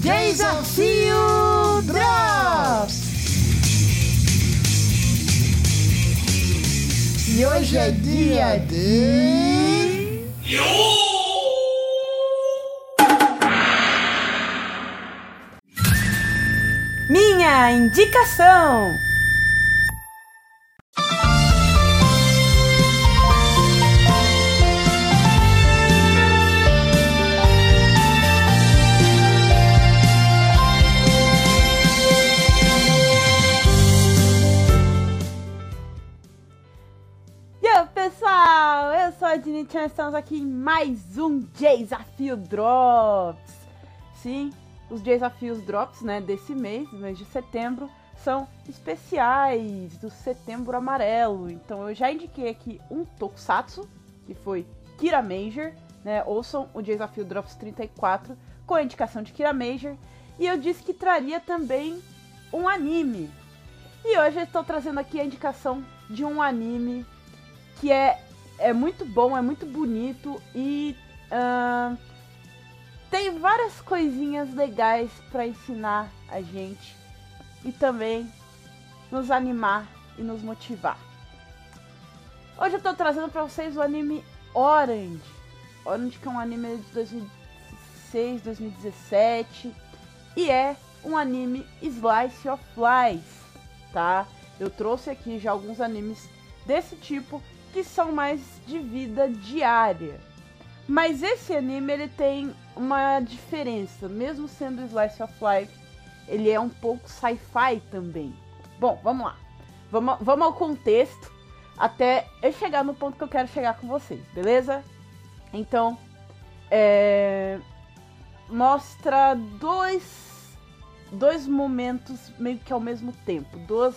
Desafio Drops! E hoje é dia de. Minha indicação! Pessoal! Eu sou a Dini Chan, estamos aqui em mais um Desafio Drops. Sim, os desafios Drops, né, desse mês, mês de setembro, são especiais do Setembro Amarelo. Então eu já indiquei aqui um Tokusatsu, que foi Kira Major, né? Ouçam o Desafio Drops 34 com a indicação de Kira Major. E eu disse que traria também um anime. E hoje eu estou trazendo aqui a indicação de um anime que é, é muito bom, é muito bonito e ahn, tem várias coisinhas legais para ensinar a gente e também nos animar e nos motivar. Hoje eu tô trazendo para vocês o anime Orange. Orange que é um anime de 2016, 2017 e é um anime Slice of Life, tá? Eu trouxe aqui já alguns animes desse tipo que são mais de vida diária. Mas esse anime ele tem uma diferença, mesmo sendo Slice of Life, ele é um pouco sci-fi também. Bom, vamos lá. Vamos, vamos ao contexto até eu chegar no ponto que eu quero chegar com vocês, beleza? Então, é, mostra dois, dois momentos meio que ao mesmo tempo, duas,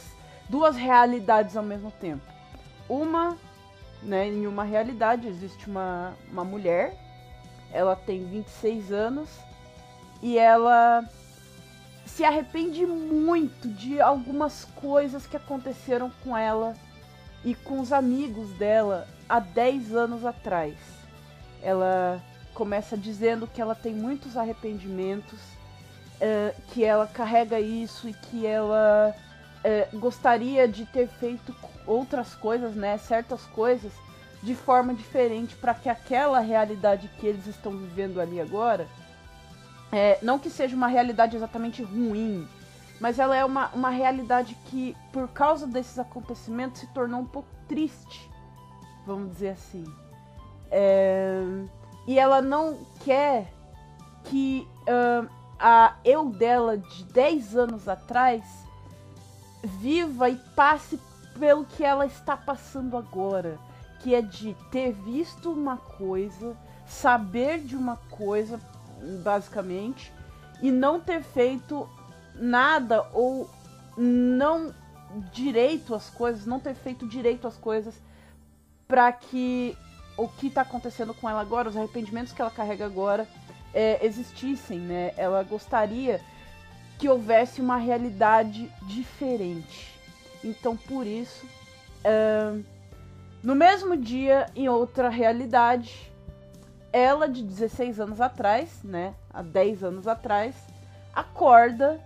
duas realidades ao mesmo tempo. Uma né, em uma realidade existe uma, uma mulher, ela tem 26 anos e ela se arrepende muito de algumas coisas que aconteceram com ela e com os amigos dela há 10 anos atrás. Ela começa dizendo que ela tem muitos arrependimentos, eh, que ela carrega isso e que ela eh, gostaria de ter feito outras coisas, né, certas coisas de forma diferente para que aquela realidade que eles estão vivendo ali agora, é, não que seja uma realidade exatamente ruim, mas ela é uma, uma realidade que, por causa desses acontecimentos, se tornou um pouco triste, vamos dizer assim. É, e ela não quer que uh, a eu dela de 10 anos atrás viva e passe pelo que ela está passando agora, que é de ter visto uma coisa, saber de uma coisa, basicamente, e não ter feito nada ou não direito às coisas, não ter feito direito às coisas para que o que está acontecendo com ela agora, os arrependimentos que ela carrega agora, é, existissem, né? Ela gostaria que houvesse uma realidade diferente. Então, por isso, no mesmo dia, em outra realidade, ela de 16 anos atrás, né, há 10 anos atrás, acorda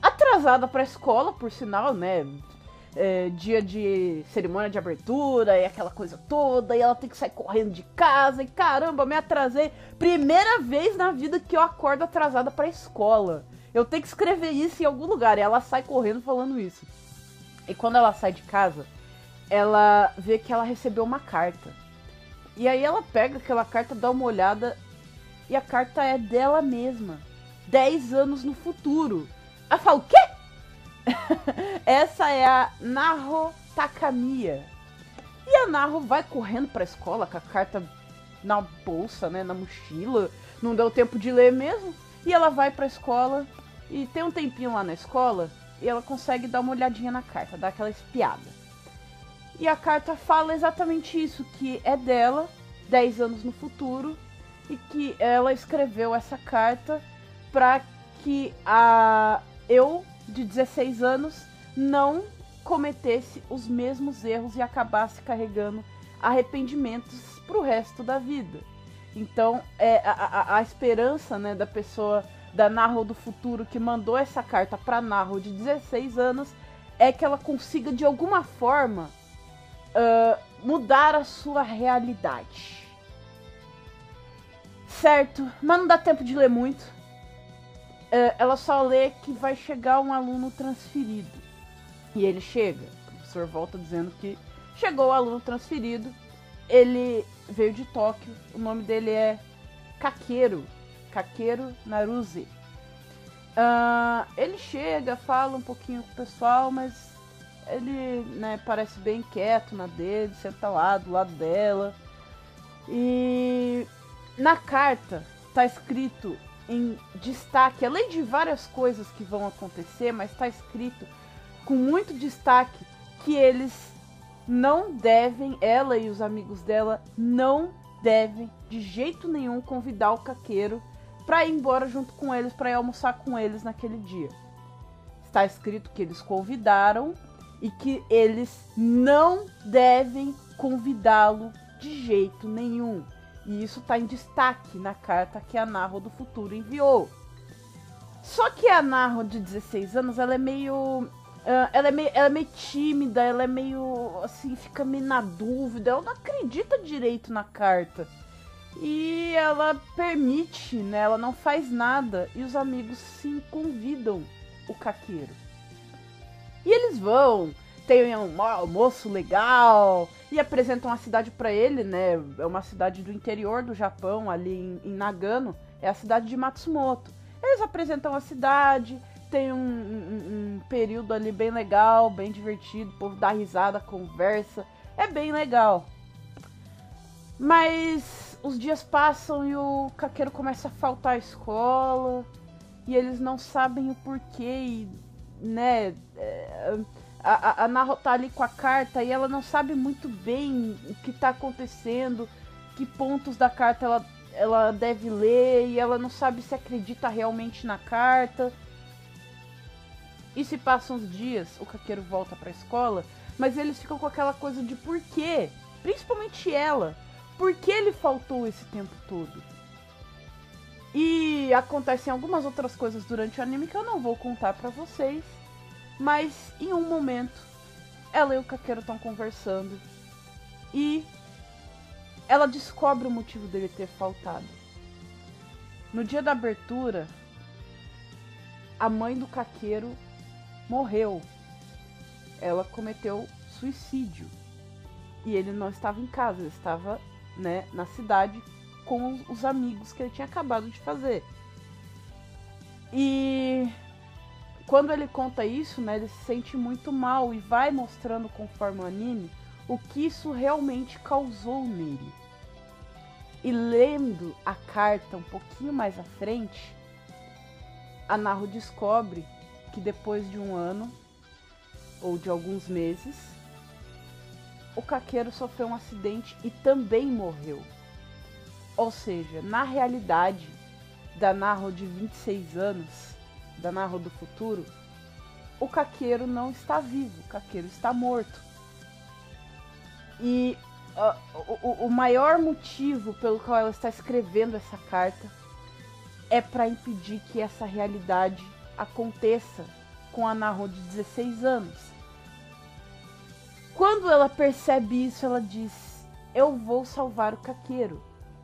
atrasada para a escola, por sinal, né? é, dia de cerimônia de abertura e aquela coisa toda, e ela tem que sair correndo de casa, e caramba, me atrasei. Primeira vez na vida que eu acordo atrasada pra escola. Eu tenho que escrever isso em algum lugar, e ela sai correndo falando isso. E quando ela sai de casa, ela vê que ela recebeu uma carta. E aí ela pega aquela carta, dá uma olhada, e a carta é dela mesma. 10 anos no futuro. Ela fala, o quê? Essa é a Naho Takamiya. E a Naho vai correndo pra escola com a carta na bolsa, né, na mochila. Não deu tempo de ler mesmo. E ela vai pra escola e tem um tempinho lá na escola e ela consegue dar uma olhadinha na carta, dar aquela espiada. E a carta fala exatamente isso, que é dela, 10 anos no futuro, e que ela escreveu essa carta para que a eu de 16 anos não cometesse os mesmos erros e acabasse carregando arrependimentos pro resto da vida. Então, é, a, a, a esperança né, da pessoa da Narro do futuro que mandou essa carta para Narro de 16 anos é que ela consiga de alguma forma uh, mudar a sua realidade. Certo, mas não dá tempo de ler muito. Uh, ela só lê que vai chegar um aluno transferido. E ele chega. O professor volta dizendo que chegou o aluno transferido. Ele veio de Tóquio. O nome dele é Kakeru. Kakeru Naruse. Uh, ele chega, fala um pouquinho com o pessoal, mas ele né, parece bem quieto na dele, senta lá do lado dela. E na carta tá escrito em destaque, além de várias coisas que vão acontecer, mas tá escrito com muito destaque que eles não devem, ela e os amigos dela não devem de jeito nenhum convidar o caqueiro para ir embora junto com eles, para ir almoçar com eles naquele dia. Está escrito que eles convidaram e que eles não devem convidá-lo de jeito nenhum. E isso está em destaque na carta que a Narro do Futuro enviou. Só que a Narro de 16 anos, ela é meio. Uh, ela, é meio ela é meio tímida, ela é meio. assim, fica meio na dúvida, ela não acredita direito na carta. E ela permite, né? Ela não faz nada. E os amigos sim convidam o caqueiro. E eles vão, tem um almoço legal e apresentam a cidade para ele, né? É uma cidade do interior do Japão, ali em, em, Nagano, é a cidade de Matsumoto. Eles apresentam a cidade, tem um, um, um período ali bem legal, bem divertido, o povo dá risada, conversa, é bem legal. Mas os dias passam e o caqueiro começa a faltar à escola e eles não sabem o porquê e né? É, a, a Naho tá ali com a carta e ela não sabe muito bem o que tá acontecendo, que pontos da carta ela, ela deve ler e ela não sabe se acredita realmente na carta. E se passam os dias, o caqueiro volta pra escola, mas eles ficam com aquela coisa de por quê? Principalmente ela. Por que ele faltou esse tempo todo? E acontecem algumas outras coisas durante o anime que eu não vou contar para vocês. Mas em um momento, ela e o Kakeru estão conversando. E ela descobre o motivo dele ter faltado. No dia da abertura, a mãe do Kakeru morreu. Ela cometeu suicídio. E ele não estava em casa, ele estava né, na cidade com os amigos que ele tinha acabado de fazer. E quando ele conta isso, né, ele se sente muito mal e vai mostrando conforme o anime o que isso realmente causou nele. E lendo a carta um pouquinho mais à frente, a Naru descobre que depois de um ano ou de alguns meses, o caqueiro sofreu um acidente e também morreu. Ou seja, na realidade da Narro de 26 anos, da Narro do futuro, o caqueiro não está vivo, o caqueiro está morto. E uh, o, o maior motivo pelo qual ela está escrevendo essa carta é para impedir que essa realidade aconteça com a Narro de 16 anos. Quando ela percebe isso, ela diz: Eu vou salvar o caqueiro.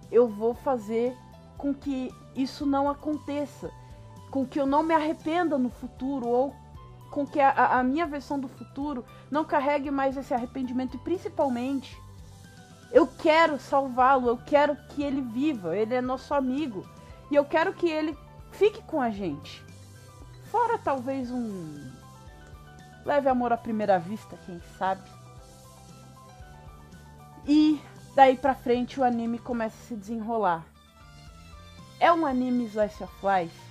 Eu vou fazer com que isso não aconteça, com que eu não me arrependa no futuro ou com que a, a minha versão do futuro não carregue mais esse arrependimento. E principalmente eu quero salvá-lo, eu quero que ele viva, ele é nosso amigo. E eu quero que ele fique com a gente. Fora talvez um leve amor à primeira vista, quem sabe. E Daí pra frente o anime começa a se desenrolar. É um anime slice of life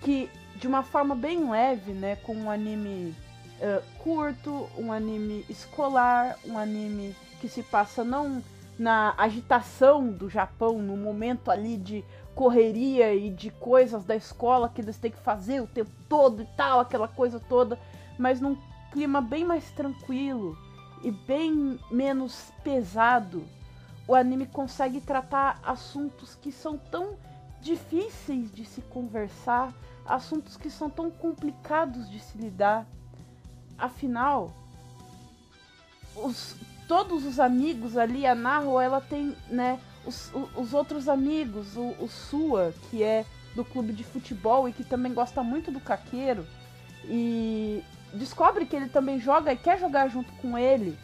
que de uma forma bem leve, né, com um anime uh, curto, um anime escolar, um anime que se passa não na agitação do Japão, no momento ali de correria e de coisas da escola que eles têm que fazer o tempo todo e tal, aquela coisa toda, mas num clima bem mais tranquilo, e bem menos pesado, o anime consegue tratar assuntos que são tão difíceis de se conversar, assuntos que são tão complicados de se lidar. Afinal, os, todos os amigos ali, a Narro, ela tem, né, os, os outros amigos, o, o Sua, que é do clube de futebol e que também gosta muito do Caqueiro, e descobre que ele também joga e quer jogar junto com ele.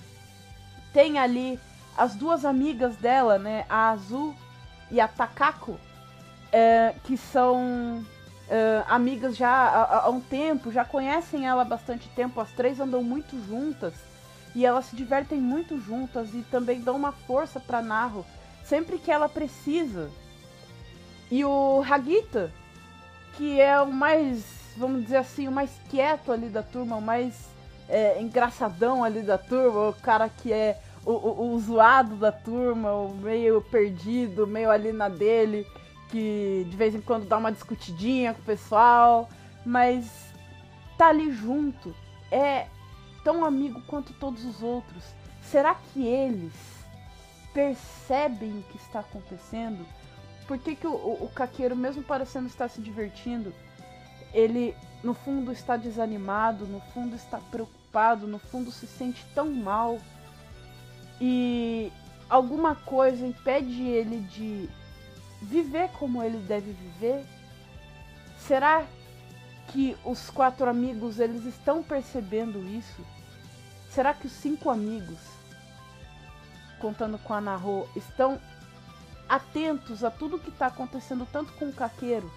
Tem ali as duas amigas dela, né, a Azul e a Takako, é, que são é, amigas já há, há um tempo, já conhecem ela há bastante tempo, as três andam muito juntas e elas se divertem muito juntas e também dão uma força para Narro sempre que ela precisa. E o Hagita, que é o mais, vamos dizer assim, o mais quieto ali da turma, o mais é, engraçadão ali da turma, o cara que é o, o, o, zoado da turma, o meio perdido, meio ali na dele, que de vez em quando dá uma discutidinha com o pessoal, mas tá ali junto, é tão amigo quanto todos os outros. Será que eles percebem o que está acontecendo? Por que, que o, o, o caqueiro, mesmo parecendo estar se divertindo, ele no fundo está desanimado, no fundo está preocupado, no fundo se sente tão mal e alguma coisa impede ele de viver como ele deve viver? Será que os quatro amigos eles estão percebendo isso? Será que os cinco amigos, contando com a Narro, estão atentos a tudo que está acontecendo tanto com o Caqueiro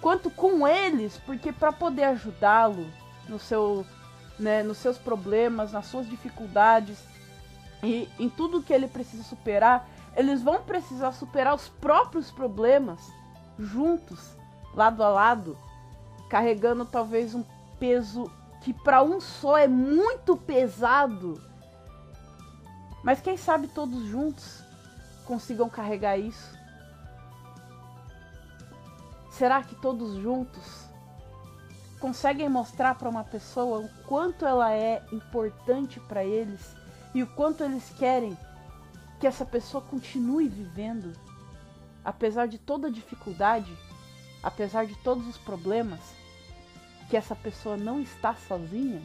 quanto com eles? Porque para poder ajudá-lo no seu, né, nos seus problemas, nas suas dificuldades e em tudo que ele precisa superar, eles vão precisar superar os próprios problemas juntos, lado a lado, carregando talvez um peso que para um só é muito pesado. Mas quem sabe todos juntos consigam carregar isso? Será que todos juntos conseguem mostrar para uma pessoa o quanto ela é importante para eles e o quanto eles querem que essa pessoa continue vivendo, apesar de toda dificuldade, apesar de todos os problemas, que essa pessoa não está sozinha?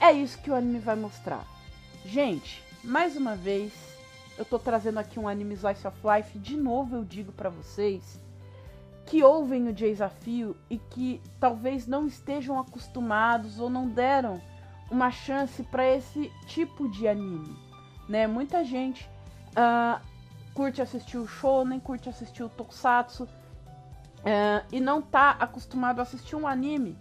É isso que o anime vai mostrar. Gente, mais uma vez, eu tô trazendo aqui um anime Slice of Life. De novo eu digo para vocês que ouvem o desafio e que talvez não estejam acostumados ou não deram uma chance para esse tipo de anime, né? Muita gente uh, curte assistir o show, nem curte assistir o tokusatsu uh, e não tá acostumado a assistir um anime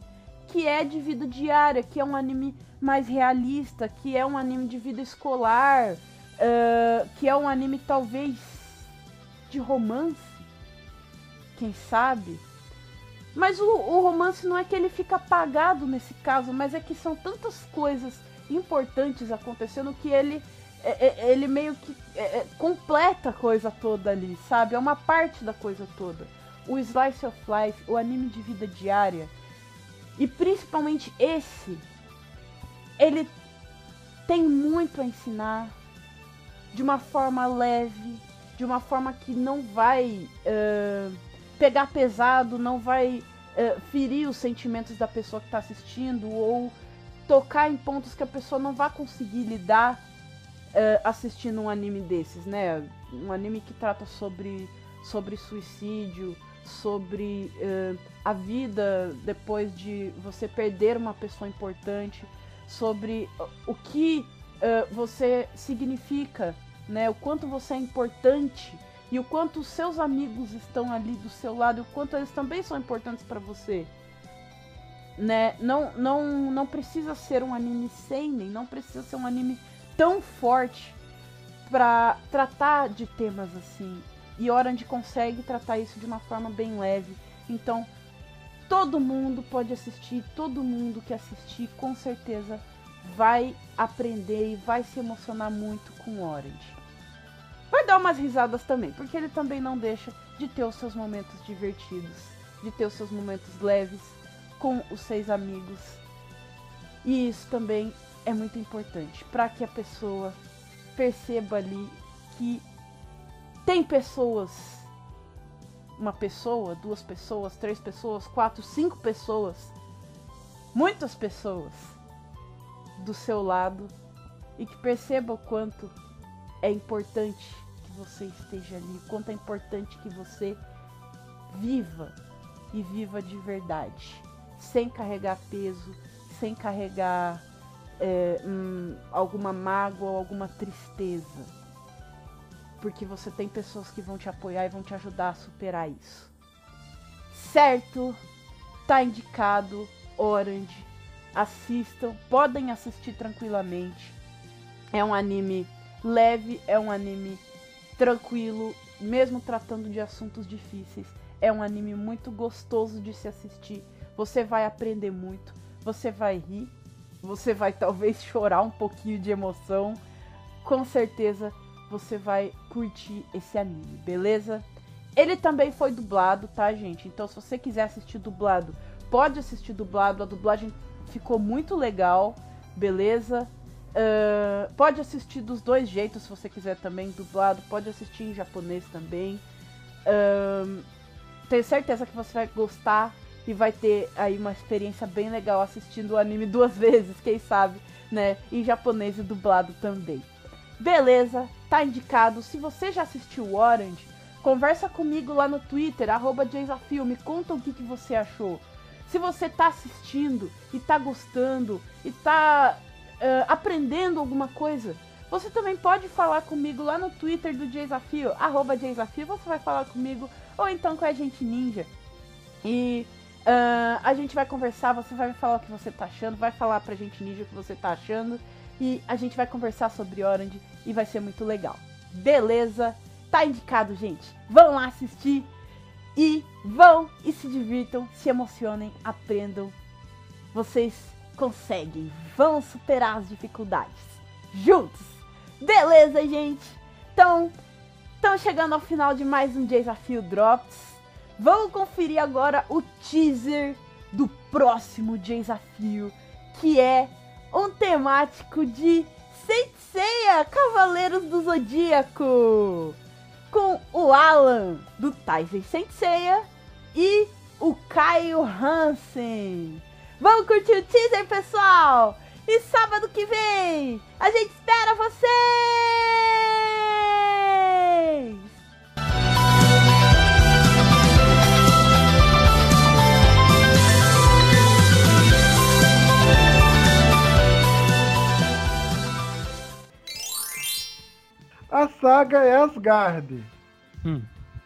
que é de vida diária, que é um anime mais realista, que é um anime de vida escolar, uh, que é um anime talvez de romance, quem sabe? Mas o, o, romance não é que ele fica apagado nesse caso, mas é que são tantas coisas importantes acontecendo que ele é, é, ele meio que é, completa a coisa toda ali, sabe? É uma parte da coisa toda. O Slice of Life, o anime de vida diária, e principalmente esse, ele tem muito a ensinar de uma forma leve, de uma forma que não vai. Uh, pegar pesado, não vai uh, ferir os sentimentos da pessoa que está assistindo ou tocar em pontos que a pessoa não vai conseguir lidar uh, assistindo um anime desses, né? Um anime que trata sobre, sobre suicídio, sobre uh, a vida depois de você perder uma pessoa importante, sobre o que você significa, né? O quanto você é importante e o quanto os seus amigos estão ali do seu lado e o quanto eles também são importantes para você. Né? Não, não, não precisa ser um anime seinen, não precisa ser um anime tão forte para tratar de temas assim. E Orange consegue tratar isso de uma forma bem leve. Então, todo mundo pode assistir, todo mundo que assistir com certeza vai aprender e vai se emocionar muito com Orange vai dar umas risadas também, porque ele também não deixa de ter os seus momentos divertidos, de ter os seus momentos leves com os seis amigos. E isso também é muito importante para que a pessoa perceba ali que tem pessoas uma pessoa, duas pessoas, três pessoas, quatro, cinco pessoas, muitas pessoas do seu lado e que perceba o quanto é importante você esteja ali, o quanto é importante que você viva e viva de verdade, sem carregar peso, sem carregar é, hum, alguma mágoa ou alguma tristeza. Porque você tem pessoas que vão te apoiar e vão te ajudar a superar isso. Certo? Tá indicado. Orange. Assistam. Podem assistir tranquilamente. É um anime leve, é um anime tranquilo, mesmo tratando de assuntos difíceis. É um anime muito gostoso de se assistir. Você vai aprender muito, você vai rir, você vai talvez chorar um pouquinho de emoção. Com certeza você vai curtir esse anime, beleza? Ele também foi dublado, tá, gente? Então, se você quiser assistir dublado, pode assistir dublado. A dublagem ficou muito legal, beleza? Uh, pode assistir dos dois jeitos, se você quiser também, dublado. Pode assistir em japonês também. Uh, tenho certeza que você vai gostar e vai ter aí uma experiência bem legal assistindo o anime duas vezes, quem sabe, né? Em japonês e dublado também. Beleza, tá indicado. Se você já assistiu Orange, conversa comigo lá no Twitter, arroba me conta o que, que você achou. Se você tá assistindo e tá gostando e tá uh, aprendendo alguma coisa, você também pode falar comigo lá no Twitter do Desafio, arroba Desafio, você vai falar comigo, ou então com a gente ninja. E Uh, a gente vai conversar, você vai falar o que você tá achando, vai falar pra gente ninja o que você tá achando. E a gente vai conversar sobre Orange e vai ser muito legal. Beleza? Tá indicado, gente. Vão lá assistir e vão e se divirtam, se emocionem, aprendam. Vocês conseguem, vão superar as dificuldades juntos. Beleza, gente? Então, estamos chegando ao final de mais um Desafio Drops. Vamos conferir agora o teaser do próximo desafio, que é um temático de Senseiya Cavaleiros do Zodíaco, com o Alan do Taisen Senseiya e o Caio Hansen. Vamos curtir o teaser, pessoal! E sábado que vem, a gente espera vocês! A saga é Asgard. Hum.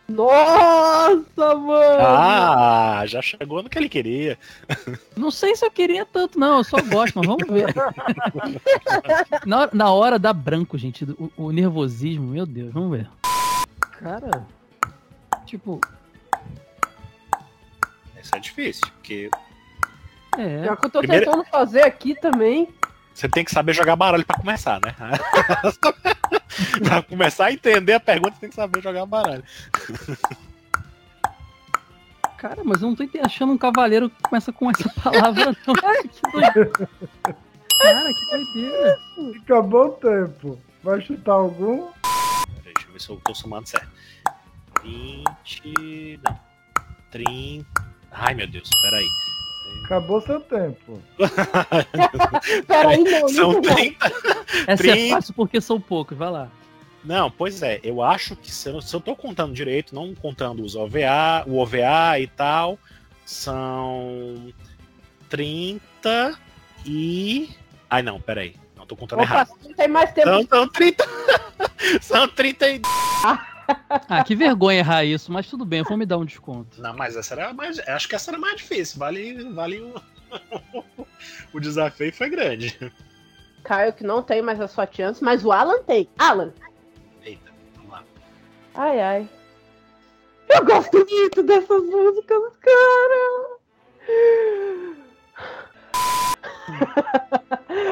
Nossa, mano! Ah, já chegou no que ele queria. Não sei se eu queria tanto, não. Eu só gosto, mas vamos ver. na, hora, na hora dá branco, gente. O, o, nervosismo, meu Deus, vamos ver. Cara, tipo. Isso é difícil, porque. É. Já que eu tô Primeiro... tentando fazer aqui também. Você tem que saber jogar baralho para começar, né? pra começar a entender a pergunta, você tem que saber jogar baralho. Cara, mas eu não tô achando um cavaleiro que começa com essa palavra, não. que doideira. Cara, que doideira. Acabou o tempo. Vai chutar algum? Deixa eu ver se eu tô somando certo. 20. Não. 30. Ai, meu Deus, peraí. Acabou seu tempo. Peraí, não. São 30. Essa 30... é fácil porque são poucos, vai lá. Não, pois é, eu acho que se eu, se eu tô contando direito, não contando os OVA, o OVA e tal, são 30 e. Ai não, peraí. Não tô contando Opa, errado. Tem mais tempo. São, são 30. são 30 e. Ah, que vergonha errar isso, mas tudo bem, vou me dar um desconto. Não, mas essa era mais. Acho que essa era mais difícil. Vale, vale o. o desafio foi grande. Caio que não tem mais a sua chance, mas o Alan tem. Alan! Eita, vamos lá. Ai, ai. Eu gosto muito dessas músicas, cara!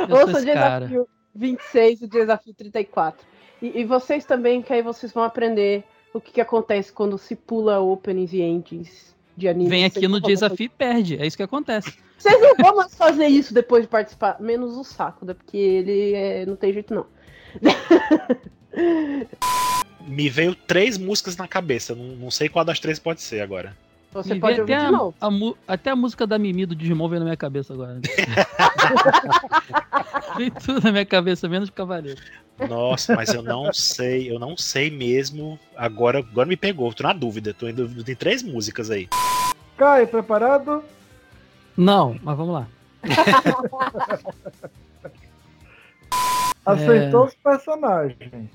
Ouça o desafio cara. 26 e o desafio 34. E, e, vocês também, que aí vocês vão aprender o que, que acontece quando se pula openings e endings de anime. Vem aqui no desafio e perde, é isso que acontece. Vocês não vão mais fazer isso depois de participar, menos o saco? Porque ele é, não tem jeito não. Me veio três músicas na cabeça. Não, não sei qual das três pode ser agora. Você Me pode até, de a, novo. a até a música da Mimi do Digimon veio na minha cabeça agora. veio tudo na minha cabeça, menos Cavaleiro. Nossa, mas eu não sei, eu não sei mesmo. Agora, agora me pegou, tô na dúvida. Tô em dúvida. Tem três músicas aí. Caio, preparado? Não, mas vamos lá. Aceitou os personagens.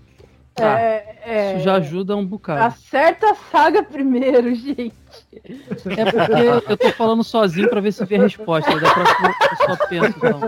Tá. É, é, Isso já ajuda um bocado. Acerta a saga primeiro, gente. É porque eu tô falando sozinho pra ver se vê a resposta. Da próxima eu só penso, então.